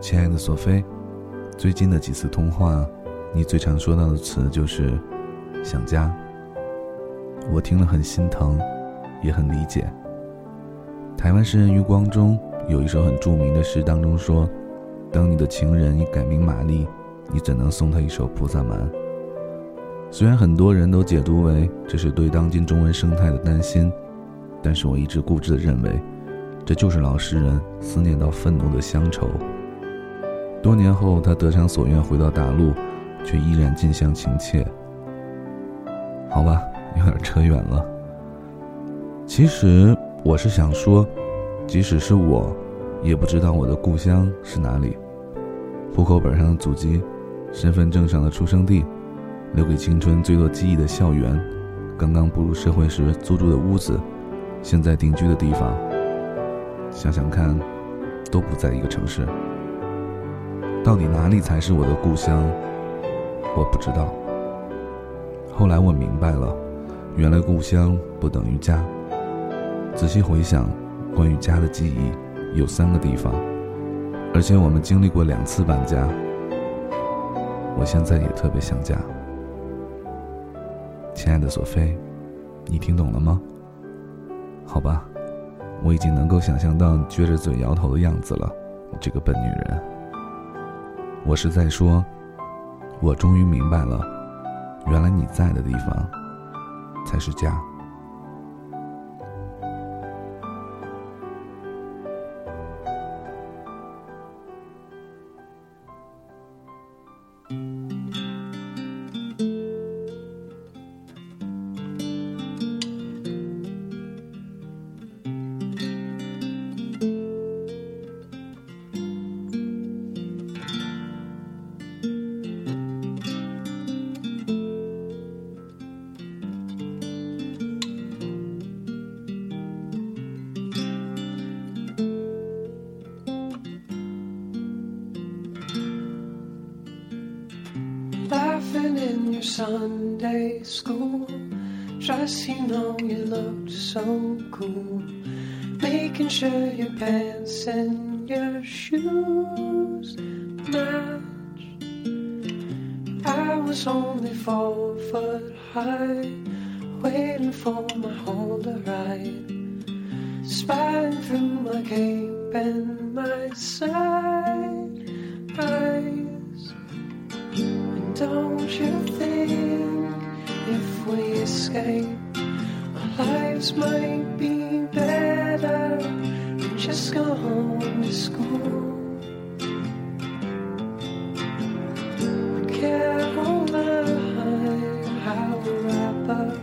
亲爱的索菲，最近的几次通话，你最常说到的词就是“想家”。我听了很心疼，也很理解。台湾诗人余光中有一首很著名的诗，当中说：“当你的情人已改名玛丽，你怎能送他一首菩萨蛮？”虽然很多人都解读为这是对当今中文生态的担心，但是我一直固执的认为，这就是老诗人思念到愤怒的乡愁。多年后，他得偿所愿回到大陆，却依然近乡情怯。好吧，有点扯远了。其实我是想说，即使是我，也不知道我的故乡是哪里。户口本上的祖籍，身份证上的出生地。留给青春最多记忆的校园，刚刚步入社会时租住的屋子，现在定居的地方，想想看，都不在一个城市。到底哪里才是我的故乡？我不知道。后来我明白了，原来故乡不等于家。仔细回想，关于家的记忆有三个地方，而且我们经历过两次搬家。我现在也特别想家。亲爱的索菲，你听懂了吗？好吧，我已经能够想象到你撅着嘴摇头的样子了，你这个笨女人。我是在说，我终于明白了，原来你在的地方，才是家。In your Sunday school. Just you know you looked so cool. Making sure your pants and your shoes match. I was only four foot high, waiting for my hole to ride. Spying through my cape and my side don't you think if we escape, our lives might be better and just go home to school? Caroline, how I wrap up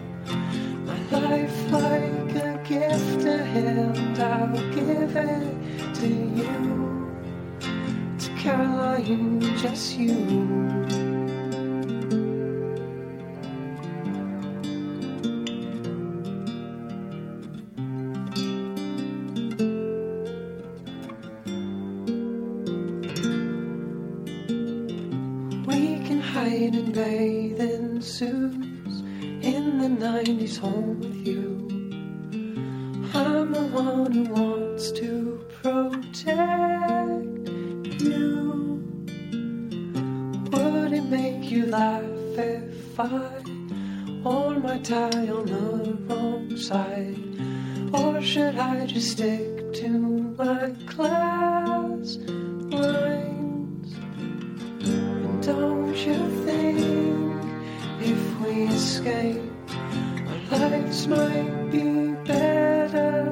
my life like a gift to hand. I'll give it to you, to Caroline, just you. In bathing suits in the 90s home with you. I'm the one who wants to protect you. Would it make you laugh if I wore my tie on the wrong side? Or should I just stick to my class lines? And don't you escape, our lives might be better?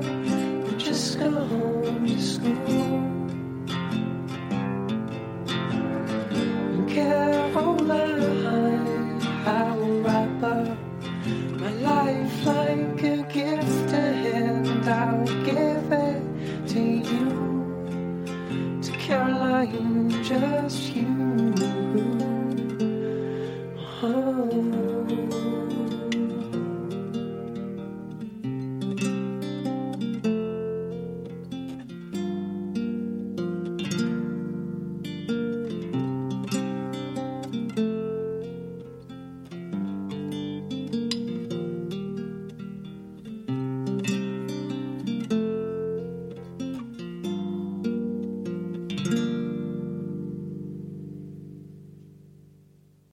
We just go home to school. And Caroline, I will wrap up my life like a gift to hand. I'll give it to you, to Caroline, just you.